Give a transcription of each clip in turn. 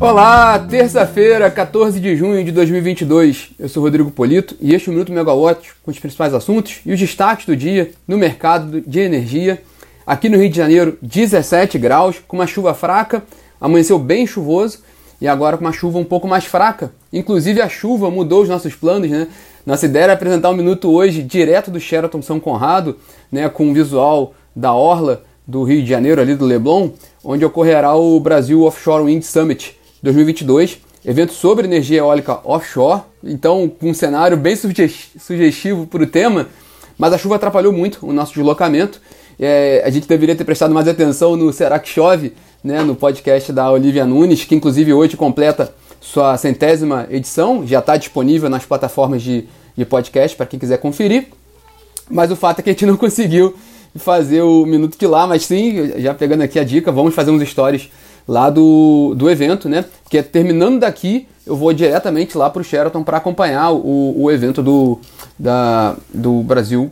Olá, terça-feira, 14 de junho de 2022. Eu sou Rodrigo Polito e este é o Minuto Megawatt com os principais assuntos e os destaques do dia no mercado de energia. Aqui no Rio de Janeiro, 17 graus, com uma chuva fraca, amanheceu bem chuvoso e agora com uma chuva um pouco mais fraca. Inclusive a chuva mudou os nossos planos, né? Nossa ideia era apresentar um minuto hoje direto do Sheraton São Conrado, né, com o visual da orla do Rio de Janeiro, ali do Leblon, onde ocorrerá o Brasil Offshore Wind Summit 2022, evento sobre energia eólica offshore, então com um cenário bem sugestivo para o tema, mas a chuva atrapalhou muito o nosso deslocamento. É, a gente deveria ter prestado mais atenção no Será que Chove, né, no podcast da Olivia Nunes, que inclusive hoje completa sua centésima edição, já está disponível nas plataformas de, de podcast para quem quiser conferir. Mas o fato é que a gente não conseguiu fazer o minuto de lá, mas sim, já pegando aqui a dica, vamos fazer uns stories lá do, do evento, né? Porque é terminando daqui, eu vou diretamente lá para o Sheraton para acompanhar o, o evento do, da, do Brasil,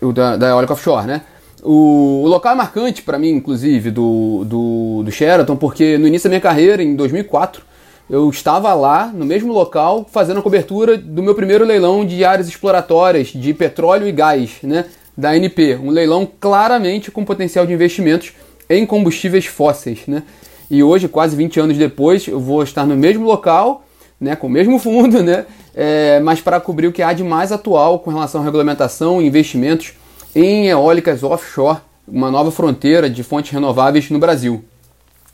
o da, da Eólica Offshore, né? O, o local é marcante para mim, inclusive, do, do, do Sheraton, porque no início da minha carreira, em 2004, eu estava lá, no mesmo local, fazendo a cobertura do meu primeiro leilão de áreas exploratórias de petróleo e gás, né? Da ANP. Um leilão claramente com potencial de investimentos em combustíveis fósseis, né? E hoje, quase 20 anos depois, eu vou estar no mesmo local, né, com o mesmo fundo, né, é, mas para cobrir o que há de mais atual com relação à regulamentação e investimentos em eólicas offshore, uma nova fronteira de fontes renováveis no Brasil.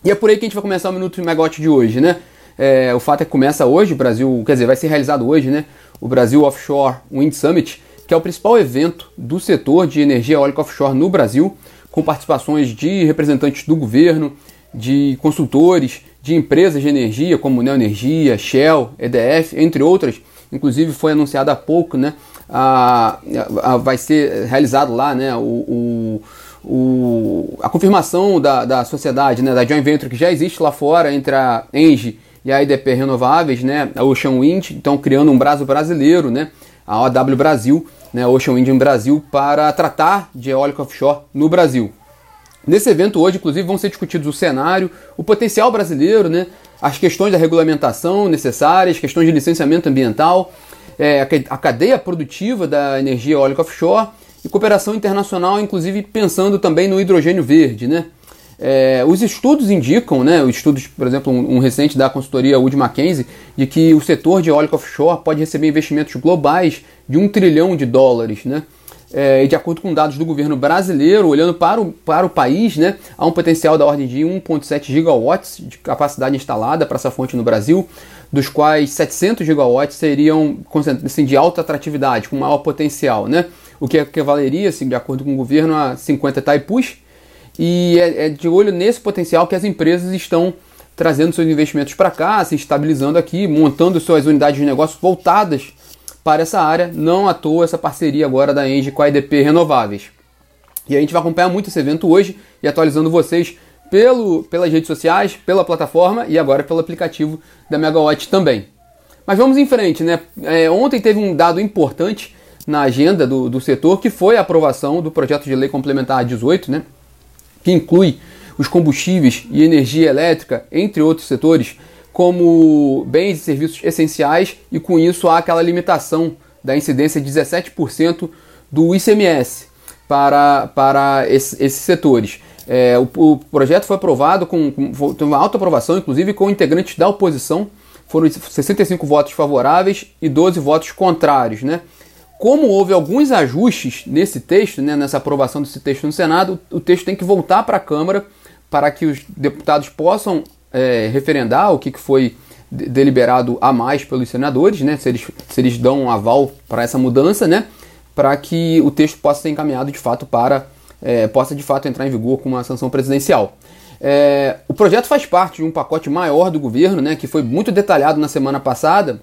E é por aí que a gente vai começar o Minuto Megote de hoje, né? É, o fato é que começa hoje, o Brasil, quer dizer, vai ser realizado hoje, né? O Brasil Offshore Wind Summit, que é o principal evento do setor de energia eólica offshore no Brasil, com participações de representantes do governo, de consultores, de empresas de energia como Neoenergia, Shell, EDF, entre outras. Inclusive foi anunciado há pouco, né? A, a, a vai ser realizado lá, né? O, o, o, a confirmação da, da sociedade, né? Da joint venture que já existe lá fora entre a Engie e a IDP Renováveis, né? A Ocean Wind, então criando um braço brasileiro, né? A OW Brasil, né? Ocean Wind Brasil para tratar de eólica offshore no Brasil. Nesse evento hoje, inclusive, vão ser discutidos o cenário, o potencial brasileiro, né, as questões da regulamentação necessárias, questões de licenciamento ambiental, é, a cadeia produtiva da energia eólica offshore e cooperação internacional, inclusive pensando também no hidrogênio verde. Né? É, os estudos indicam, né, os estudos, por exemplo, um, um recente da consultoria Wood Mackenzie, de que o setor de eólica offshore pode receber investimentos globais de um trilhão de dólares. Né? é, de acordo com dados do governo brasileiro, olhando para o, para o país, né, há um potencial da ordem de 1,7 gigawatts de capacidade instalada para essa fonte no Brasil, dos quais 700 gigawatts seriam assim, de alta atratividade, com maior potencial, né, o que equivaleria, assim, de acordo com o governo, a 50 taipus, e é, é de olho nesse potencial que as empresas estão trazendo seus investimentos para cá, se estabilizando aqui, montando suas unidades de negócio voltadas para essa área, não à toa essa parceria agora da Engie com a EDP Renováveis. E a gente vai acompanhar muito esse evento hoje e atualizando vocês pelo, pelas redes sociais, pela plataforma e agora pelo aplicativo da Megawatt também. Mas vamos em frente, né? É, ontem teve um dado importante na agenda do, do setor que foi a aprovação do projeto de lei complementar 18, né? Que inclui os combustíveis e energia elétrica, entre outros setores, como bens e serviços essenciais e com isso há aquela limitação da incidência de 17% do ICMS para, para esse, esses setores. É, o, o, projeto foi aprovado com, com uma alta aprovação, inclusive com integrantes da oposição. Foram 65 votos favoráveis e 12 votos contrários. Né? Como houve alguns ajustes nesse texto, né, nessa aprovação desse texto no Senado, o texto tem que voltar para a Câmara para que os deputados possam é, referendar o que, que foi deliberado a mais pelos senadores, né, se eles, se eles dão um aval para essa mudança, né, para que o texto possa ser encaminhado de fato para, é, possa de fato entrar em vigor com uma sanção presidencial. É, o projeto faz parte de um pacote maior do governo, né, que foi muito detalhado na semana passada,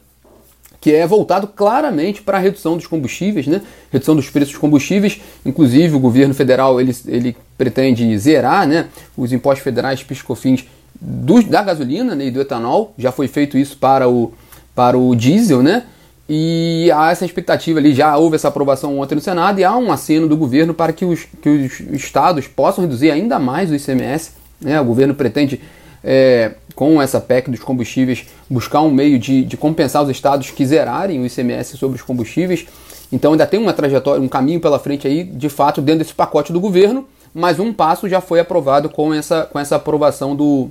que é voltado claramente para a redução dos combustíveis, né? redução dos preços dos combustíveis. Inclusive, o governo federal ele, ele pretende zerar né? os impostos federais, piscofins da gasolina né, e do etanol. Já foi feito isso para o, para o diesel, né? E há essa expectativa ali, já houve essa aprovação ontem no Senado e há um aceno do governo para que os, que os estados possam reduzir ainda mais o ICMS. Né? O governo pretende é, com essa PEC dos combustíveis, buscar um meio de, de compensar os estados que zerarem o ICMS sobre os combustíveis. Então ainda tem uma trajetória, um caminho pela frente aí, de fato, dentro desse pacote do governo, mas um passo já foi aprovado com essa, com essa aprovação do,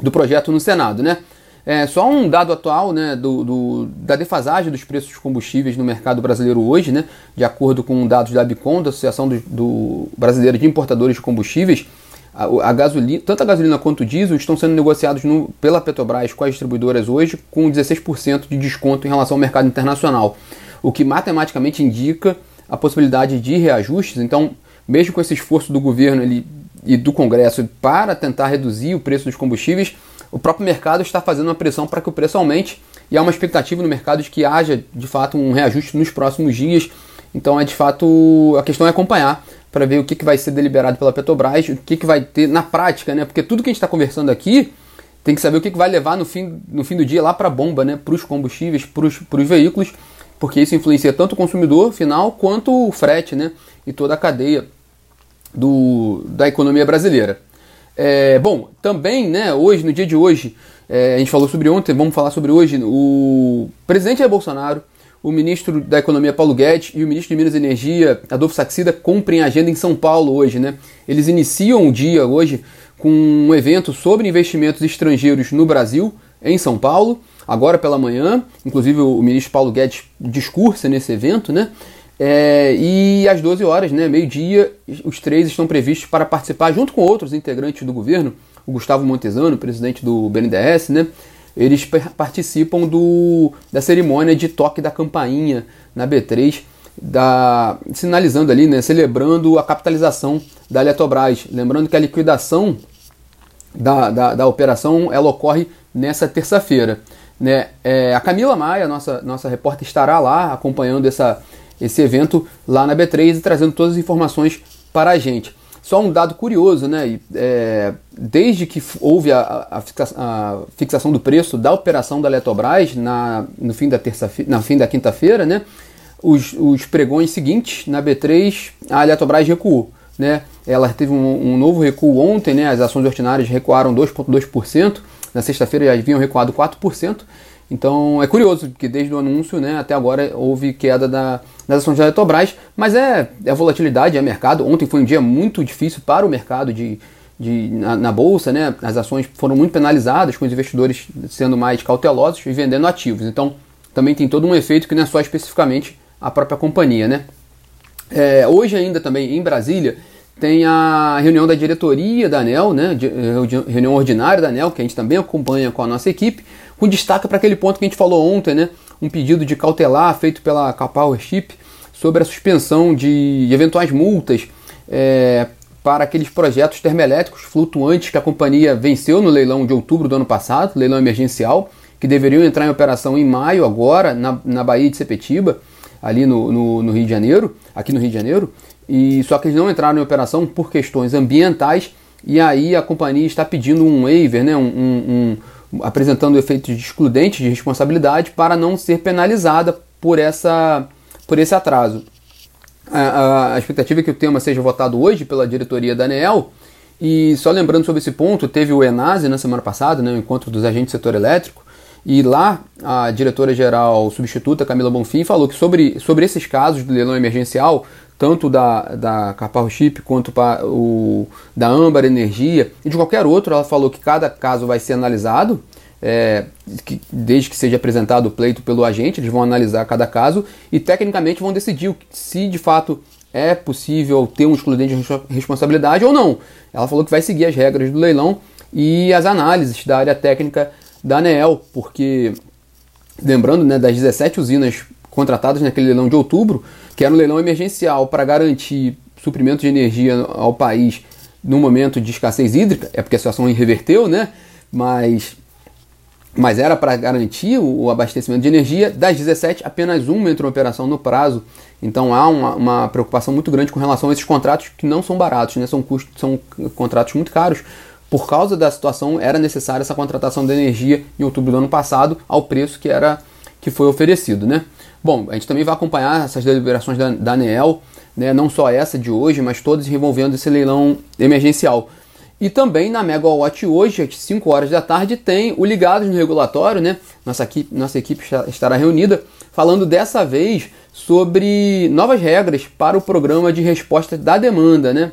do projeto no Senado, né? É, só um dado atual né, do, do, da defasagem dos preços dos combustíveis no mercado brasileiro hoje, né, de acordo com dados da Abicom, da Associação do, do Brasileira de Importadores de Combustíveis, a, a, gasolina, tanto a gasolina quanto o diesel estão sendo negociados no, pela Petrobras com as distribuidoras hoje com 16% de desconto em relação ao mercado internacional, o que matematicamente indica a possibilidade de reajustes. Então, mesmo com esse esforço do governo ele, e do Congresso para tentar reduzir o preço dos combustíveis, o próprio mercado está fazendo uma pressão para que o preço aumente e há uma expectativa no mercado de que haja de fato um reajuste nos próximos dias. Então é de fato a questão é acompanhar para ver o que, que vai ser deliberado pela Petrobras, o que, que vai ter na prática, né? Porque tudo que a gente está conversando aqui tem que saber o que, que vai levar no fim, no fim do dia lá para a bomba, né? Para os combustíveis, para os veículos, porque isso influencia tanto o consumidor final quanto o frete, né? E toda a cadeia do, da economia brasileira. É, bom, também, né, hoje, no dia de hoje, é, a gente falou sobre ontem, vamos falar sobre hoje, o presidente Jair Bolsonaro, o ministro da Economia Paulo Guedes e o ministro de Minas e Energia Adolfo Saxida cumprem agenda em São Paulo hoje, né? Eles iniciam o dia hoje com um evento sobre investimentos estrangeiros no Brasil, em São Paulo, agora pela manhã, inclusive o ministro Paulo Guedes discursa nesse evento, né? É, e às 12 horas, né, meio-dia, os três estão previstos para participar, junto com outros integrantes do governo, o Gustavo Montesano, presidente do BNDES, né, eles participam do, da cerimônia de toque da campainha na B3, da, sinalizando ali, né, celebrando a capitalização da Eletrobras. Lembrando que a liquidação da, da, da operação ela ocorre nessa terça-feira. Né? É, a Camila Maia, nossa, nossa repórter, estará lá acompanhando essa esse evento lá na B3 e trazendo todas as informações para a gente. Só um dado curioso, né? É, desde que houve a, a, a, fixação do preço da operação da Eletrobras na, no fim da terça na fim da quinta-feira, né? Os, os, pregões seguintes na B3, a Eletrobras recuou. Né? Ela teve um, um novo recuo ontem, né? as ações ordinárias recuaram 2,2%, na sexta-feira já haviam recuado 4%, então é curioso, porque desde o anúncio né, até agora houve queda da, das ações da Eletrobras, mas é, é volatilidade, é mercado. Ontem foi um dia muito difícil para o mercado de, de, na, na, bolsa, né? As ações foram muito penalizadas, com os investidores sendo mais cautelosos e vendendo ativos. Então também tem todo um efeito que não é só especificamente a própria companhia, né? É, hoje ainda também em Brasília tem a reunião da diretoria da ANEL, né? Reunião ordinária da ANEL, que a gente também acompanha com a nossa equipe com destaque para aquele ponto que a gente falou ontem, né? Um pedido de cautelar feito pela Powership sobre a suspensão de eventuais multas é, para aqueles projetos termoelétricos flutuantes que a companhia venceu no leilão de outubro do ano passado, leilão emergencial, que deveriam entrar em operação em maio agora na, na Baía de Sepetiba, ali no, no, no Rio de Janeiro, aqui no Rio de Janeiro, e só que eles não entraram em operação por questões ambientais e aí a companhia está pedindo um waiver, né, um, um, apresentando efeitos de excludentes de responsabilidade para não ser penalizada por, essa, por esse atraso. A, a, expectativa é que o tema seja votado hoje pela diretoria da ANEEL. E só lembrando sobre esse ponto, teve o ENASE na semana passada, né, o encontro dos agentes do setor elétrico, e lá a diretora-geral substituta, Camila Bonfim, falou que sobre, sobre esses casos do leilão emergencial, tanto da, da Carpal Chip quanto para o, da Âmbar Energia e de qualquer outro, ela falou que cada caso vai ser analisado, é, que, desde que seja apresentado o pleito pelo agente, eles vão analisar cada caso e tecnicamente vão decidir se de fato é possível ter um excludente de responsabilidade ou não. Ela falou que vai seguir as regras do leilão e as análises da área técnica da ANEEL, porque lembrando né, das 17 usinas contratadas naquele leilão de outubro, que era um leilão emergencial para garantir suprimento de energia ao país no momento de escassez hídrica, é porque a situação reverteu, né? Mas, mas era para garantir o, abastecimento de energia. Das 17, apenas uma entrou em operação no prazo. Então há uma, uma, preocupação muito grande com relação a esses contratos que não são baratos, né? São, custos, são contratos muito caros. Por causa da situação, era necessária essa contratação de energia em outubro do ano passado ao preço que era que foi oferecido, né? Bom, a gente também vai acompanhar essas deliberações da, da ANEEL, né, não só essa de hoje, mas todas envolvendo esse leilão emergencial. E também na Megawatt hoje, às 5 horas da tarde, tem o Ligados no Regulatório, né? Nossa equipe, nossa equipe estará reunida falando dessa vez sobre novas regras para o programa de resposta da demanda, né?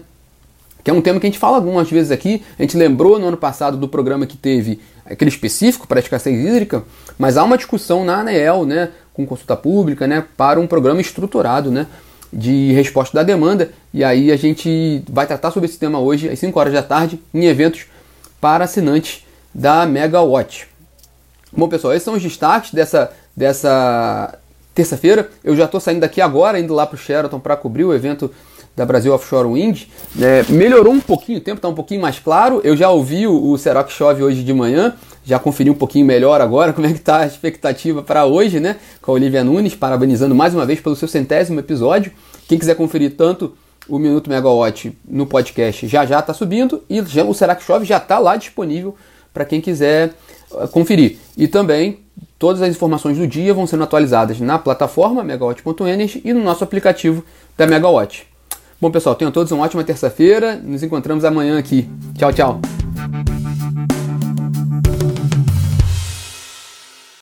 Que é um tema que a gente fala algumas vezes aqui. A gente lembrou no ano passado do programa que teve aquele específico para a escassez hídrica, mas há uma discussão na ANEEL, né, com consulta pública, né, para um programa estruturado, né, de resposta da demanda. E aí a gente vai tratar sobre esse tema hoje às 5 horas da tarde em eventos para assinantes da Megawatt. Bom, pessoal, esses são os destaques dessa, dessa terça-feira. Eu já estou saindo daqui agora, indo lá para o Sheraton para cobrir o evento da Brasil Offshore Wind. É, melhorou um pouquinho, o tempo está um pouquinho mais claro. Eu já ouvi o, o Seroc Chove hoje de manhã, já conferi um pouquinho melhor agora como é que está a expectativa para hoje, né? Com a Olivia Nunes, parabenizando mais uma vez pelo seu centésimo episódio. Quem quiser conferir tanto o Minuto Megawatt no podcast já já está subindo e já, o Será que Chove já está lá disponível para quem quiser uh, conferir. E também todas as informações do dia vão sendo atualizadas na plataforma megawatt.energy e no nosso aplicativo da Megawatt. Bom, pessoal, tenham todos uma ótima terça-feira. Nos encontramos amanhã aqui. Tchau, tchau.